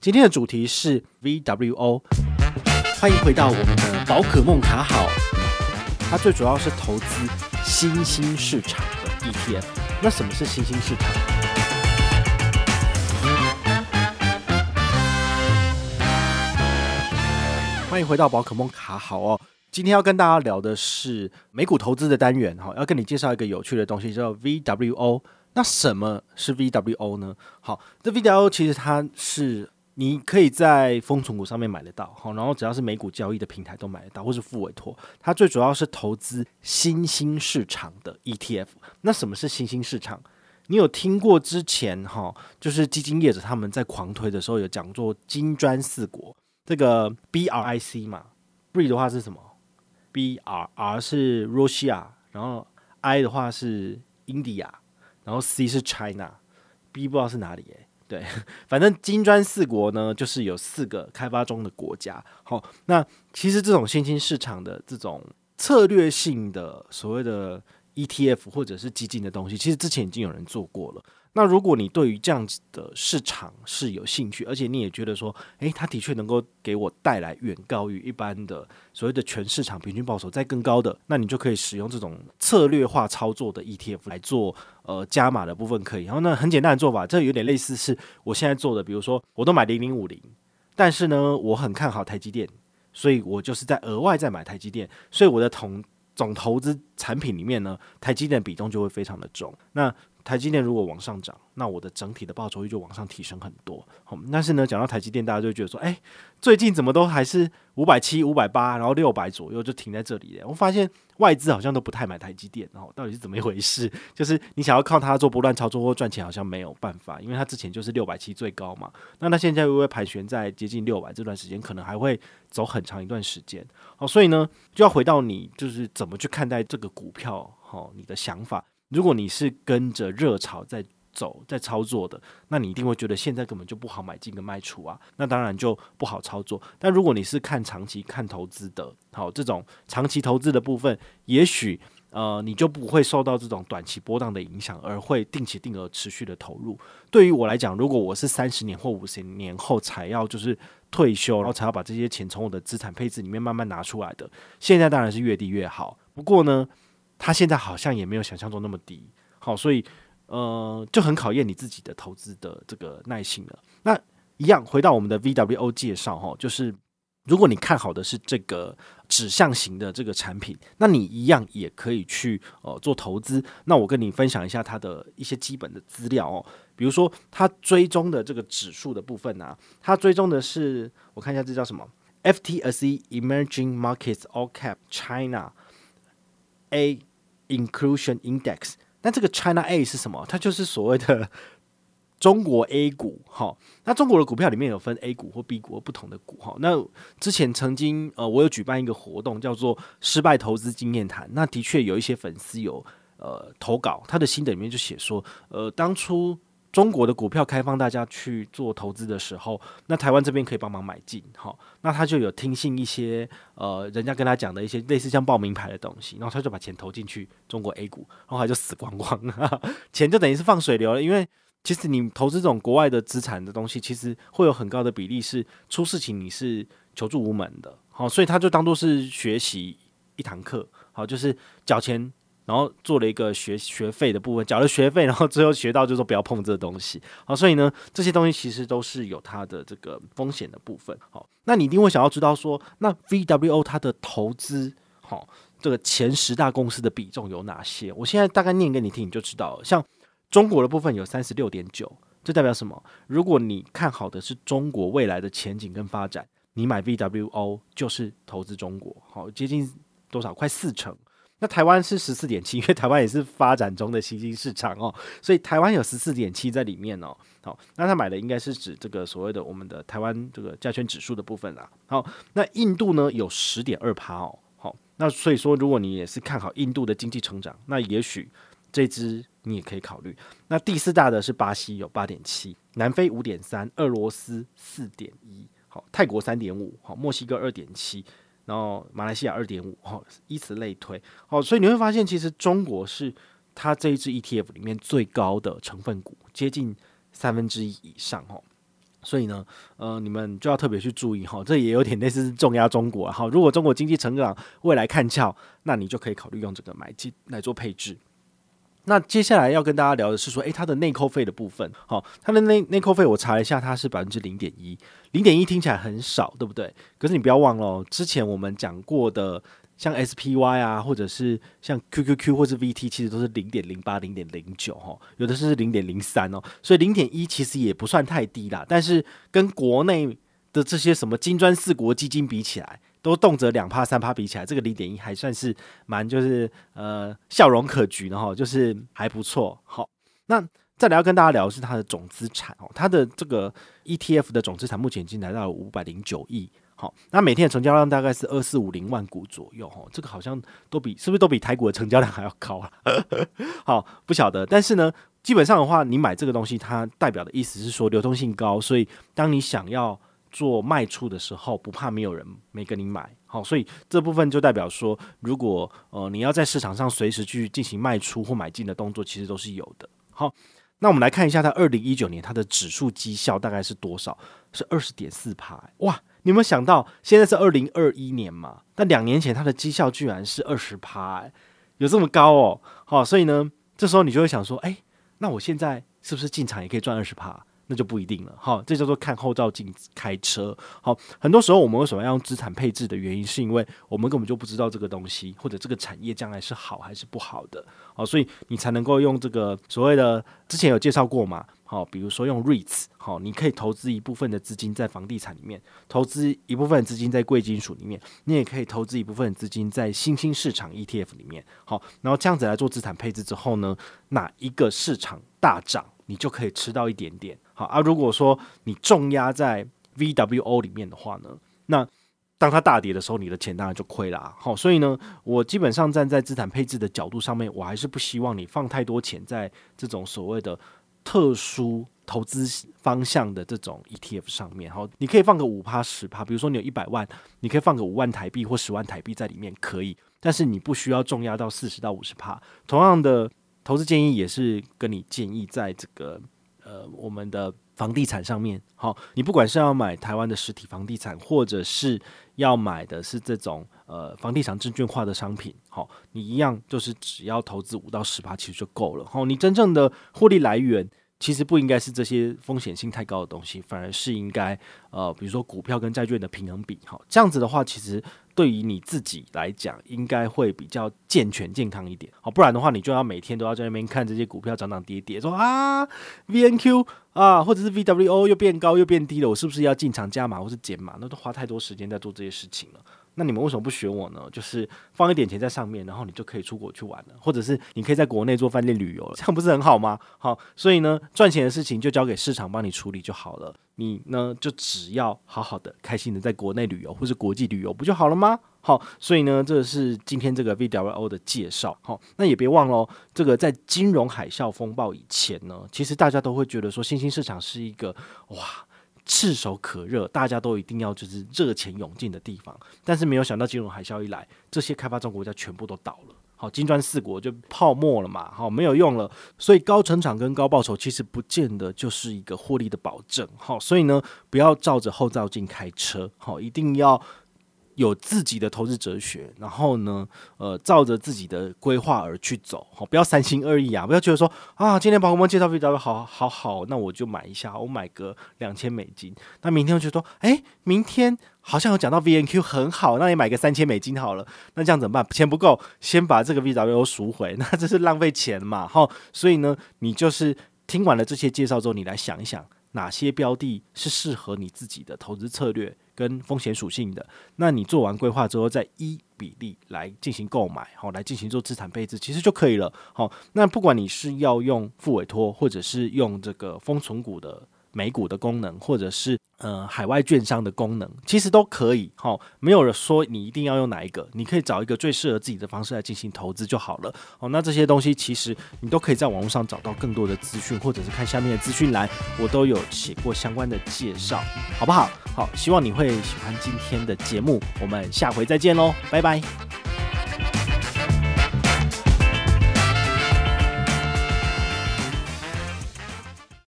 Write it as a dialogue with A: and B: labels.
A: 今天的主题是 VWO，欢迎回到我们的宝可梦卡好，它最主要是投资新兴市场的 ETF。那什么是新兴市场？欢迎回到宝可梦卡好哦，今天要跟大家聊的是美股投资的单元哈，要跟你介绍一个有趣的东西，叫 VWO。那什么是 VWO 呢？好，这 VWO 其实它是。你可以在丰存股上面买得到，好，然后只要是美股交易的平台都买得到，或是付委托。它最主要是投资新兴市场的 ETF。那什么是新兴市场？你有听过之前哈，就是基金业者他们在狂推的时候有讲做金砖四国，这个 BRIC 嘛？BRI 的话是什么？BR，R 是 Russia，然后 I 的话是 India，然后 C 是 China，B 不知道是哪里诶、欸。对，反正金砖四国呢，就是有四个开发中的国家。好，那其实这种新兴市场的这种策略性的所谓的 ETF 或者是基金的东西，其实之前已经有人做过了。那如果你对于这样子的市场是有兴趣，而且你也觉得说，诶，它的确能够给我带来远高于一般的所谓的全市场平均报酬再更高的，那你就可以使用这种策略化操作的 ETF 来做呃加码的部分可以。然后呢，很简单的做法，这有点类似是我现在做的，比如说我都买零零五零，但是呢，我很看好台积电，所以我就是在额外再买台积电，所以我的总总投资产品里面呢，台积电比重就会非常的重。那台积电如果往上涨，那我的整体的报酬率就往上提升很多。好，但是呢，讲到台积电，大家就觉得说，哎，最近怎么都还是五百七、五百八，然后六百左右就停在这里了。我发现外资好像都不太买台积电，然后到底是怎么一回事？就是你想要靠它做波段操作或赚钱，好像没有办法，因为它之前就是六百七最高嘛。那它现在会不会盘旋在接近六百这段时间，可能还会走很长一段时间。好，所以呢，就要回到你就是怎么去看待这个股票，好，你的想法。如果你是跟着热潮在走、在操作的，那你一定会觉得现在根本就不好买进跟卖出啊，那当然就不好操作。但如果你是看长期、看投资的，好，这种长期投资的部分，也许呃你就不会受到这种短期波荡的影响，而会定期定额持续的投入。对于我来讲，如果我是三十年或五十年后才要就是退休，然后才要把这些钱从我的资产配置里面慢慢拿出来的，现在当然是越低越好。不过呢，它现在好像也没有想象中那么低，好，所以呃就很考验你自己的投资的这个耐性了。那一样回到我们的 VWO 介绍哈，就是如果你看好的是这个指向型的这个产品，那你一样也可以去呃做投资。那我跟你分享一下它的一些基本的资料哦，比如说它追踪的这个指数的部分啊，它追踪的是我看一下这叫什么？FTSE Emerging Markets All Cap China A。Inclusion Index，那这个 China A 是什么？它就是所谓的中国 A 股，哈。那中国的股票里面有分 A 股或 B 股不同的股，哈。那之前曾经呃，我有举办一个活动，叫做失败投资经验谈。那的确有一些粉丝有呃投稿，他的心得里面就写说，呃，当初。中国的股票开放大家去做投资的时候，那台湾这边可以帮忙买进，好，那他就有听信一些呃人家跟他讲的一些类似像报名牌的东西，然后他就把钱投进去中国 A 股，然后他就死光光了，钱就等于是放水流了。因为其实你投资这种国外的资产的东西，其实会有很高的比例是出事情你是求助无门的，好，所以他就当做是学习一堂课，好，就是缴钱。然后做了一个学学费的部分，缴了学费，然后最后学到就是说不要碰这个东西。好，所以呢，这些东西其实都是有它的这个风险的部分。好，那你一定会想要知道说，那 VWO 它的投资，好，这个前十大公司的比重有哪些？我现在大概念给你听，你就知道了。像中国的部分有三十六点九，这代表什么？如果你看好的是中国未来的前景跟发展，你买 VWO 就是投资中国。好，接近多少？快四成。那台湾是十四点七，因为台湾也是发展中的新兴市场哦，所以台湾有十四点七在里面哦。好，那他买的应该是指这个所谓的我们的台湾这个加权指数的部分啦。好，那印度呢有十点二趴哦。好，那所以说如果你也是看好印度的经济成长，那也许这支你也可以考虑。那第四大的是巴西有八点七，南非五点三，俄罗斯四点一，好，泰国三点五，好，墨西哥二点七。然后马来西亚二点五，哈，以此类推，好，所以你会发现，其实中国是它这一支 ETF 里面最高的成分股，接近三分之一以上，哈。所以呢，呃，你们就要特别去注意哈，这也有点类似重压中国哈。如果中国经济成长未来看俏，那你就可以考虑用这个买进来做配置。那接下来要跟大家聊的是说，诶，它的内扣费的部分，好，它的内内扣费我查了一下，它是百分之零点一，零点一听起来很少，对不对？可是你不要忘了哦，之前我们讲过的。像 SPY 啊，或者是像 QQQ 或者 VT，其实都是零点零八、零点零九哈，有的是零点零三哦，所以零点一其实也不算太低啦。但是跟国内的这些什么金砖四国基金比起来，都动辄两趴三趴比起来，这个零点一还算是蛮就是呃笑容可掬的哈，就是还不错。好，那再来要跟大家聊的是它的总资产哦，它的这个 ETF 的总资产目前已经来到了五百零九亿。好，那每天的成交量大概是二四五零万股左右，哈，这个好像都比是不是都比台股的成交量还要高啊？好，不晓得，但是呢，基本上的话，你买这个东西，它代表的意思是说流通性高，所以当你想要做卖出的时候，不怕没有人没跟你买，好，所以这部分就代表说，如果呃你要在市场上随时去进行卖出或买进的动作，其实都是有的。好，那我们来看一下它二零一九年它的指数绩效大概是多少？是二十点四趴，哇！你有没有想到，现在是二零二一年嘛？但两年前它的绩效居然是二十趴，有这么高哦？好，所以呢，这时候你就会想说，哎，那我现在是不是进场也可以赚二十趴？那就不一定了。好，这叫做看后照镜开车。好，很多时候我们为什么要用资产配置的原因，是因为我们根本就不知道这个东西或者这个产业将来是好还是不好的。好，所以你才能够用这个所谓的之前有介绍过嘛。好，比如说用 REITs，好，你可以投资一部分的资金在房地产里面，投资一部分资金在贵金属里面，你也可以投资一部分资金在新兴市场 ETF 里面。好，然后这样子来做资产配置之后呢，哪一个市场大涨，你就可以吃到一点点。好，啊、如果说你重压在 VWO 里面的话呢，那当它大跌的时候，你的钱当然就亏了。啊好，所以呢，我基本上站在资产配置的角度上面，我还是不希望你放太多钱在这种所谓的。特殊投资方向的这种 ETF 上面，好，你可以放个五趴十趴，比如说你有一百万，你可以放个五万台币或十万台币在里面，可以，但是你不需要重压到四十到五十趴。同样的投资建议也是跟你建议在这个呃我们的房地产上面，好，你不管是要买台湾的实体房地产，或者是要买的是这种呃房地产证券化的商品，好，你一样就是只要投资五到十八，其实就够了。好，你真正的获利来源。其实不应该是这些风险性太高的东西，反而是应该呃，比如说股票跟债券的平衡比，好，这样子的话，其实对于你自己来讲，应该会比较健全健康一点，好，不然的话，你就要每天都要在那边看这些股票涨涨跌跌，说啊，VNQ 啊，或者是 VWO 又变高又变低了，我是不是要进场加码或是减码？那都花太多时间在做这些事情了。那你们为什么不学我呢？就是放一点钱在上面，然后你就可以出国去玩了，或者是你可以在国内做饭店旅游了，这样不是很好吗？好，所以呢，赚钱的事情就交给市场帮你处理就好了。你呢，就只要好好的、开心的在国内旅游或是国际旅游，不就好了吗？好，所以呢，这是今天这个 VWO 的介绍。好，那也别忘了，这个在金融海啸风暴以前呢，其实大家都会觉得说新兴市场是一个哇。炙手可热，大家都一定要就是热钱涌进的地方，但是没有想到金融海啸一来，这些开发中国家全部都倒了。好，金砖四国就泡沫了嘛，好，没有用了。所以高成长跟高报酬其实不见得就是一个获利的保证。好，所以呢，不要照着后照镜开车，好，一定要。有自己的投资哲学，然后呢，呃，照着自己的规划而去走，好，不要三心二意啊，不要觉得说啊，今天宝可梦介绍 VW 好好好，那我就买一下，我买个两千美金，那明天我就说，哎，明天好像有讲到 VNQ 很好，那你买个三千美金好了，那这样怎么办？钱不够，先把这个 VW 赎回，那这是浪费钱嘛，哈，所以呢，你就是听完了这些介绍之后，你来想一想，哪些标的是适合你自己的投资策略。跟风险属性的，那你做完规划之后，再一比例来进行购买，好，来进行做资产配置，其实就可以了。好，那不管你是要用副委托，或者是用这个封存股的。美股的功能，或者是呃海外券商的功能，其实都可以。好，没有人说你一定要用哪一个，你可以找一个最适合自己的方式来进行投资就好了。好，那这些东西其实你都可以在网络上找到更多的资讯，或者是看下面的资讯栏，我都有写过相关的介绍，好不好？好，希望你会喜欢今天的节目，我们下回再见喽，拜拜。